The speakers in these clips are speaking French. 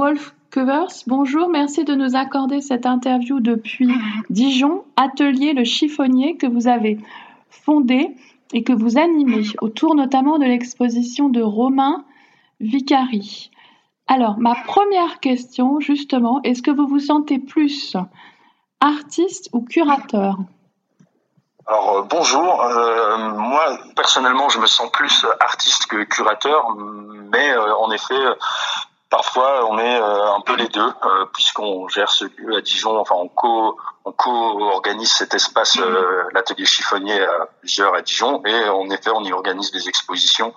Wolf Covers, bonjour, merci de nous accorder cette interview depuis Dijon, atelier Le Chiffonnier que vous avez fondé et que vous animez autour notamment de l'exposition de Romain Vicari. Alors, ma première question, justement, est-ce que vous vous sentez plus artiste ou curateur? Alors euh, bonjour, euh, moi personnellement je me sens plus artiste que curateur, mais euh, en effet parfois on est un peu les deux puisqu'on gère ce lieu à Dijon, enfin on co on co-organise cet espace l'atelier chiffonnier à plusieurs à Dijon. Et en effet on y organise des expositions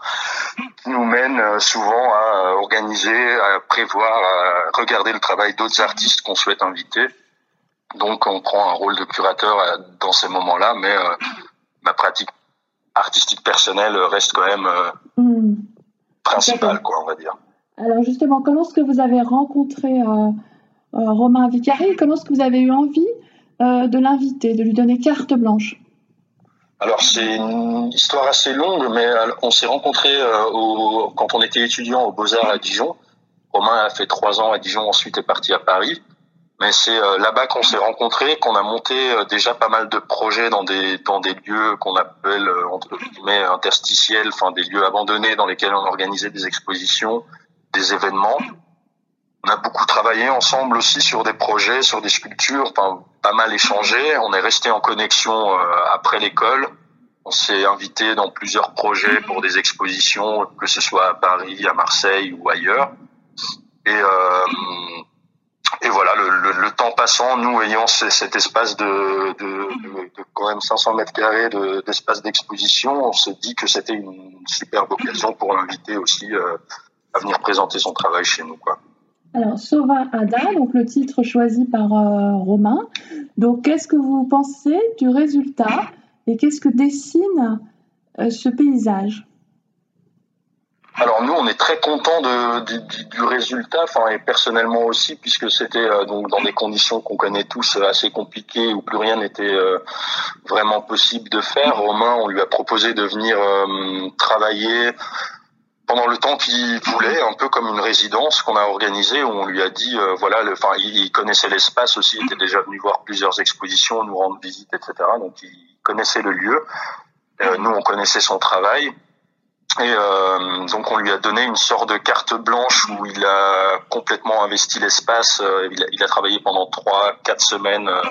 qui nous mènent souvent à organiser, à prévoir, à regarder le travail d'autres artistes qu'on souhaite inviter. Donc on prend un rôle de curateur euh, dans ces moments-là, mais euh, ma pratique artistique personnelle reste quand même euh, hmm. principale, quoi, on va dire. Alors justement, comment est-ce que vous avez rencontré Romain Vicari? Comment est-ce que vous avez eu envie de l'inviter, de lui donner carte blanche? Alors c'est une histoire assez longue, mais on s'est rencontrés quand on était étudiant aux Beaux-Arts à Dijon. Romain a fait trois ans à Dijon, ensuite est parti à Paris. Mais c'est euh, là-bas qu'on s'est rencontrés, qu'on a monté euh, déjà pas mal de projets dans des dans lieux qu'on appelle euh, entre guillemets interstitiels, enfin des lieux abandonnés dans lesquels on organisait des expositions, des événements. On a beaucoup travaillé ensemble aussi sur des projets, sur des sculptures, pas mal échangé. On est resté en connexion après l'école. On s'est invité dans plusieurs projets pour des expositions, que ce soit à Paris, à Marseille ou ailleurs. Et euh, voilà, le, temps passant, nous ayant cet espace de, quand même 500 mètres carrés d'espace d'exposition, on s'est dit que c'était une superbe occasion pour l'inviter aussi euh, à venir présenter son travail chez nous. Quoi. Alors, Sova Ada, donc le titre choisi par euh, Romain. Donc, qu'est-ce que vous pensez du résultat et qu'est-ce que dessine euh, ce paysage? Alors nous, on est très content de, du, résultat, enfin et personnellement aussi, puisque c'était euh, donc dans des conditions qu'on connaît tous assez compliquées, où plus rien n'était euh, vraiment possible de faire. Romain, on lui a proposé de venir travailler pendant le temps qu'il voulait, un peu comme une résidence qu'on a organisée, où on lui a dit, voilà, enfin, il, connaissait l'espace aussi, il était déjà venu voir plusieurs expositions, nous rendre visite, etc. Donc il connaissait le lieu. nous, on connaissait son travail. Et euh, donc on lui a donné une sorte de carte blanche où il a complètement investi l'espace. Euh, il, il, a travaillé pendant trois, quatre semaines euh,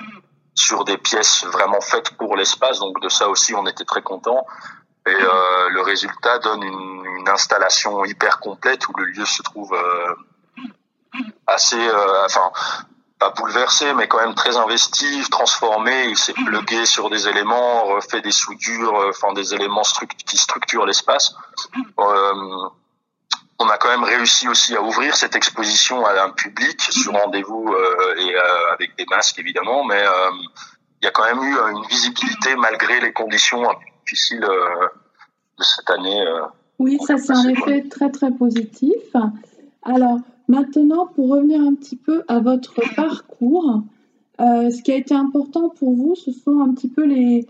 sur des pièces vraiment faites pour l'espace. Donc de ça aussi on était très content. Et euh, le résultat donne une, une, installation hyper complète où le lieu se trouve assez, enfin pas bouleversé, mais quand même très investi, transformé. Il s'est plugué sur des éléments, refait des soudures, euh, enfin des éléments qui structurent l'espace. Euh, on a quand même réussi aussi à ouvrir cette exposition à un public sur rendez-vous euh, et avec des masques évidemment, mais il y a quand même eu une visibilité malgré les conditions difficiles de cette année. oui, ça c'est un effet très très positif. Alors, Maintenant, pour revenir un petit peu à votre parcours, euh, ce qui a été important pour vous, ce sont un petit peu les,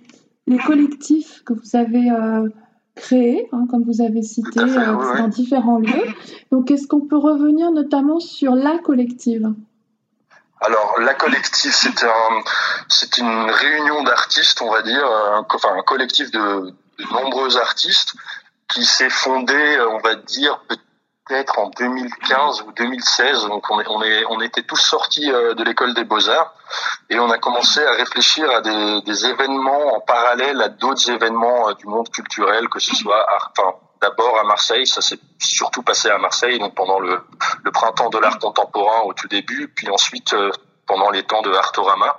les collectifs que vous avez euh, créés, hein, comme vous avez cité, euh, dans différents lieux. Donc, est-ce qu'on peut revenir notamment sur la collective? Alors, la collective, c'est un, c'est une réunion d'artistes, on va dire, un, enfin un collectif de, nombreux artistes qui s'est fondé, on va dire, peut-être en 2015 ou 2016. Donc on, est, on, est, on était tous sortis euh, de l'école des beaux-arts et on a commencé à réfléchir à des, événements en parallèle à d'autres événements euh, du monde culturel, que ce soit enfin, d'abord à Marseille, ça s'est surtout passé à Marseille, donc pendant le, printemps de l'art contemporain au tout début, puis ensuite euh, pendant les temps de Artorama,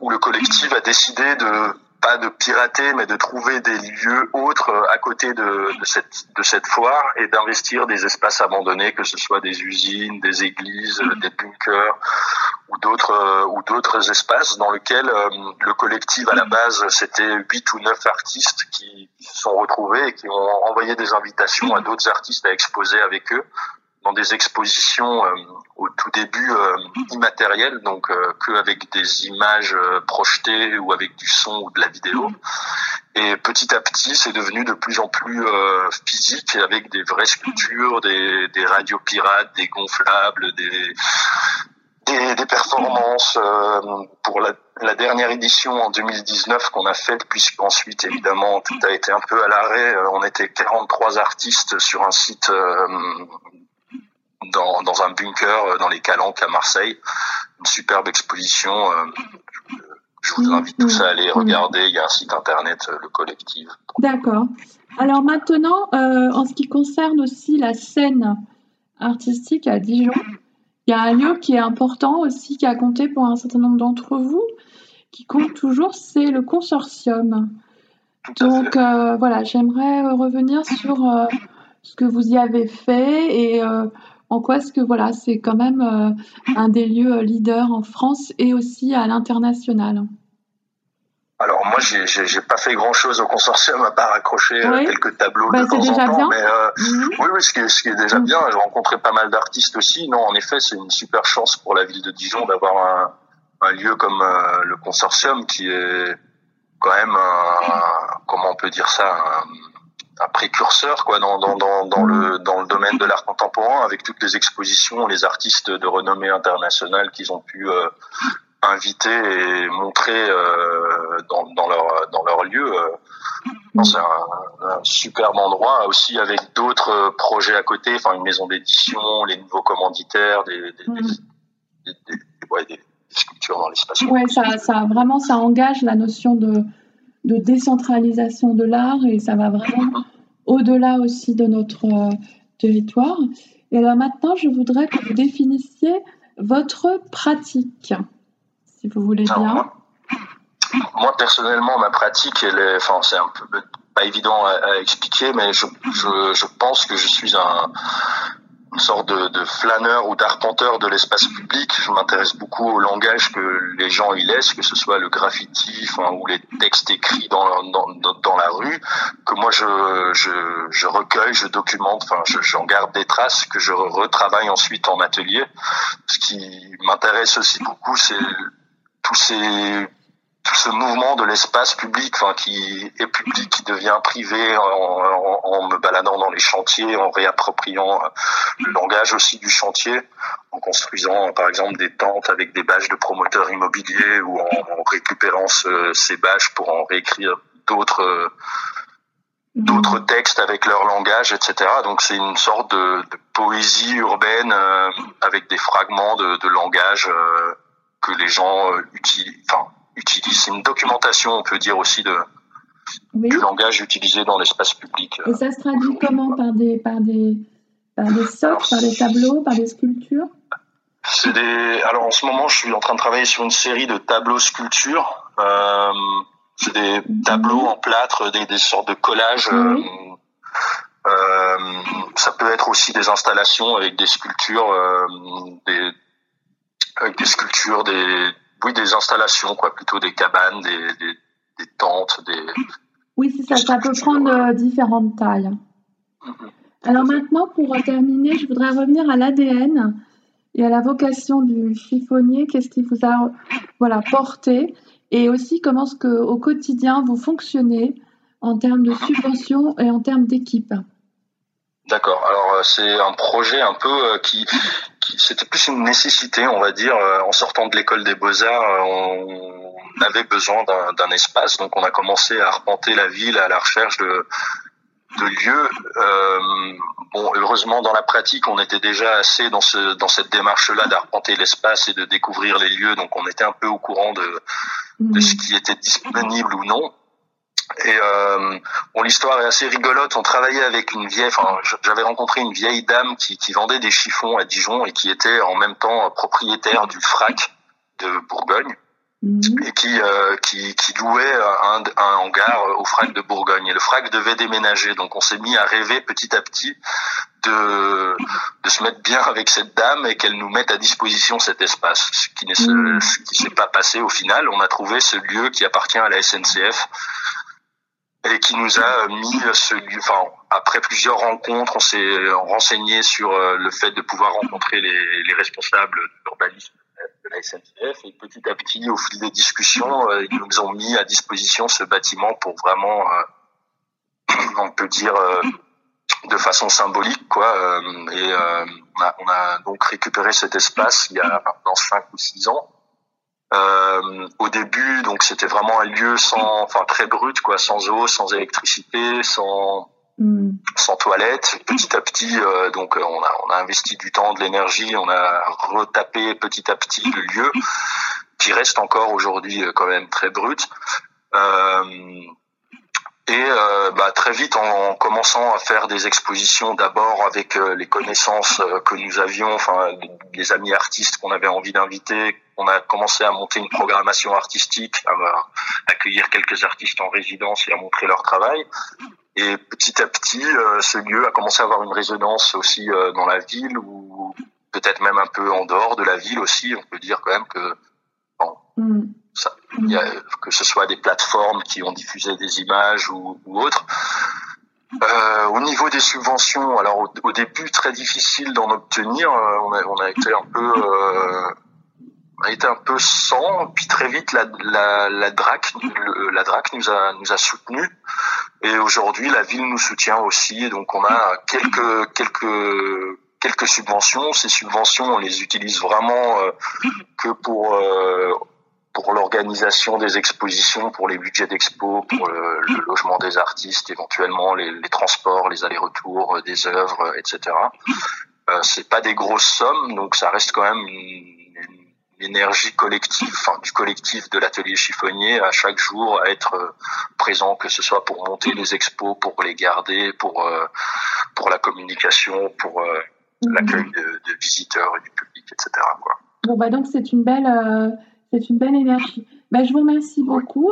où le collectif a décidé de pas de pirater, mais de trouver des lieux autres euh, à côté de, de cette, de cette foire et d'investir des espaces abandonnés, que ce soit des usines, des églises, euh, des bunkers ou d'autres euh, ou d'autres espaces dans lesquels le collectif à la base c'était huit ou neuf artistes qui se sont retrouvés et qui ont envoyé des invitations à d'autres artistes à exposer avec eux dans des expositions euh, au tout début euh, immatérielles, donc euh, que avec des images projetées ou avec du son ou de la vidéo. Et petit à petit, c'est devenu de plus en plus euh, physique avec des vraies sculptures, des, des radios pirates, des gonflables, des, des, des performances euh, pour la, la, dernière édition en 2019 qu'on a faite, puisqu'ensuite, évidemment, tout a été un peu à l'arrêt. Euh, on était 43 artistes sur un site euh, dans, dans un bunker dans les Calanques à Marseille. Une superbe exposition je vous invite tous à aller regarder. Il y a un site internet, le collectif. D'accord. Alors maintenant, euh, en ce qui concerne aussi la scène artistique à Dijon, il y a un lieu qui est important aussi, qui a compté pour un certain nombre d'entre vous, qui compte toujours, c'est le consortium. Donc euh, voilà, j'aimerais revenir sur ce que vous y avez fait et en quoi est-ce que voilà, c'est quand même euh, un des lieux leaders en France et aussi à l'international alors moi j'ai j'ai pas fait grand chose au consortium à part accrocher euh, quelques tableaux bah, de temps en temps bien. mais euh, mhm. oui oui ce qui est, ce qui est déjà mhm. bien j'ai rencontré pas mal d'artistes aussi non en effet c'est une super chance pour la ville de Dijon d'avoir un, un lieu comme le consortium qui est quand même comment on peut dire ça un, un précurseur quoi dans, dans, dans, dans, le dans le domaine de l'art contemporain avec toutes les expositions, les artistes de renommée internationale qu'ils ont pu euh, inviter et montrer euh, dans, dans leur dans leur lieu. Euh, c'est un, un, superbe endroit aussi avec d'autres projets à côté, enfin une maison d'édition, les nouveaux commanditaires, des, des, des, des, ouais, des sculptures dans l'espace. Ouais, ça, ça vraiment ça engage la notion de de décentralisation de l'art et ça va vraiment au-delà aussi de notre euh, territoire. Et alors maintenant, je voudrais que vous définissiez votre pratique, si vous voulez bien. moi, personnellement, ma pratique, elle est, enfin, c'est un peu pas évident à, expliquer, mais je, je, je, pense que je suis un, une sorte de, de flâneur ou d'arpenteur de l'espace public. Je m'intéresse beaucoup au langage que les gens y laissent, que ce soit le graffiti enfin, ou les textes écrits dans, dans, dans la rue, que moi je, je, je recueille, je documente, enfin j'en garde des traces que je retravaille ensuite en atelier. Ce qui m'intéresse aussi beaucoup, c'est tous ces tout ce mouvement de l'espace public, enfin, qui est public, qui devient privé en, en, en, me baladant dans les chantiers, en réappropriant euh, le langage aussi du chantier, en construisant par exemple des tentes avec des bâches de promoteurs immobiliers ou en, en récupérant ce, ces bâches pour en réécrire d'autres euh, d'autres textes avec leur langage, etc. Donc c'est une sorte de, de poésie urbaine euh, avec des fragments de, de langage euh, gens utilisent, enfin utilise. C'est une documentation, on peut dire aussi, de, du langage utilisé dans l'espace public. Et ça se traduit comment? Par des, par des, par des socles, par des tableaux, par des sculptures? C'est des. Alors en ce moment, je suis en train de travailler sur une série de tableaux sculptures. Euh, c'est des mhm. tableaux en plâtre, des, des sortes de collages. Euh, euh, ça peut être aussi des installations avec des sculptures, euh, des, avec des sculptures, des, oui, des installations, quoi, plutôt des cabanes, des, des, des tentes, des. Oui, c'est ça, ça peut prendre euh, différentes tailles. Mm-hmm. Alors maintenant, pour terminer, je voudrais revenir à l'ADN et à la vocation du chiffonnier. Qu'est-ce qui vous a voilà, porté et aussi comment est-ce que au quotidien vous fonctionnez en termes de subventions et en termes d'équipe. D'accord. Alors euh, c'est un projet un peu euh, qui c'était plus une nécessité, on va dire. Euh, en sortant de l'école des beaux arts, on avait besoin d'un espace, donc on a commencé à arpenter la ville à la recherche de, de lieux. Euh, bon, heureusement dans la pratique, on était déjà assez dans ce dans cette démarche-là d'arpenter l'espace et de découvrir les lieux, donc on était un peu au courant de de mmh. ce qui était disponible ou non. Et euh, bon, l'histoire est assez rigolote. On travaillait avec une vieille, enfin, j'avais rencontré une vieille dame qui, qui vendait des chiffons à Dijon et qui était en même temps propriétaire du FRAC de Bourgogne mhm. et qui, euh, qui, qui louait un, un hangar au FRAC de Bourgogne. Et le FRAC devait déménager, donc on s'est mis à rêver petit à petit de, de se mettre bien avec cette dame et qu'elle nous mette à disposition cet espace. Ce qui ne mhm. s'est pas passé au final. On a trouvé ce lieu qui appartient à la SNCF et qui nous a mis ce enfin après plusieurs rencontres on s'est renseigné sur euh, le fait de pouvoir rencontrer les, les responsables d'urbanisme de la SNCF. Et petit à petit, au fil des discussions, ils nous ont mis à disposition ce bâtiment pour vraiment, on peut dire, de façon symbolique, quoi. et on a, on, a, donc récupéré cet espace il y a maintenant 5 ou 6 ans. Euh, au début, donc c'était vraiment un lieu sans, enfin très brut, quoi, sans eau, sans électricité, sans mm. sans toilette. Petit à petit, euh, donc euh, on a on a investi du temps, de l'énergie, on a retapé petit à petit le lieu qui reste encore aujourd'hui euh, quand même très brut. Euh, et euh, bah, très vite, en, commençant à faire des expositions, d'abord avec euh, les connaissances euh, que nous avions, enfin les amis artistes qu'on avait envie d'inviter, on a commencé à monter une programmation artistique, à, accueillir quelques artistes en résidence et à montrer leur travail. Et petit à petit, ce lieu a commencé à avoir une résonance aussi dans la ville, ou peut-être même un peu en dehors de la ville aussi. On peut dire quand même que bon, mm que ce soit des plateformes qui ont diffusé des images ou, ou autres. Euh, au niveau des subventions, alors au, début très difficile d'en obtenir. Euh, on, a, on, a, été un peu, euh, on a été un peu sans. Puis très vite la, la, la DRAC, la DRAC nous a nous a soutenus. Et aujourd'hui la ville nous soutient aussi. Donc on a quelques quelques quelques subventions. Ces subventions, on les utilise vraiment euh, que pour euh, pour l'organisation des expositions, pour les budgets d'expo, pour le, logement des artistes, éventuellement les, les transports, les allers-retours euh, des œuvres, euh, etc. Euh, c'est pas des grosses sommes, donc ça reste quand même une, énergie collective, enfin du collectif de l'atelier chiffonnier à chaque jour à être euh, présent, que ce soit pour monter les expos, pour les garder, pour pour la communication, pour mmh. l'accueil de, de, visiteurs et du public, etc. Quoi. Bon bah donc c'est une belle c'est une belle énergie. Ben, je vous remercie beaucoup.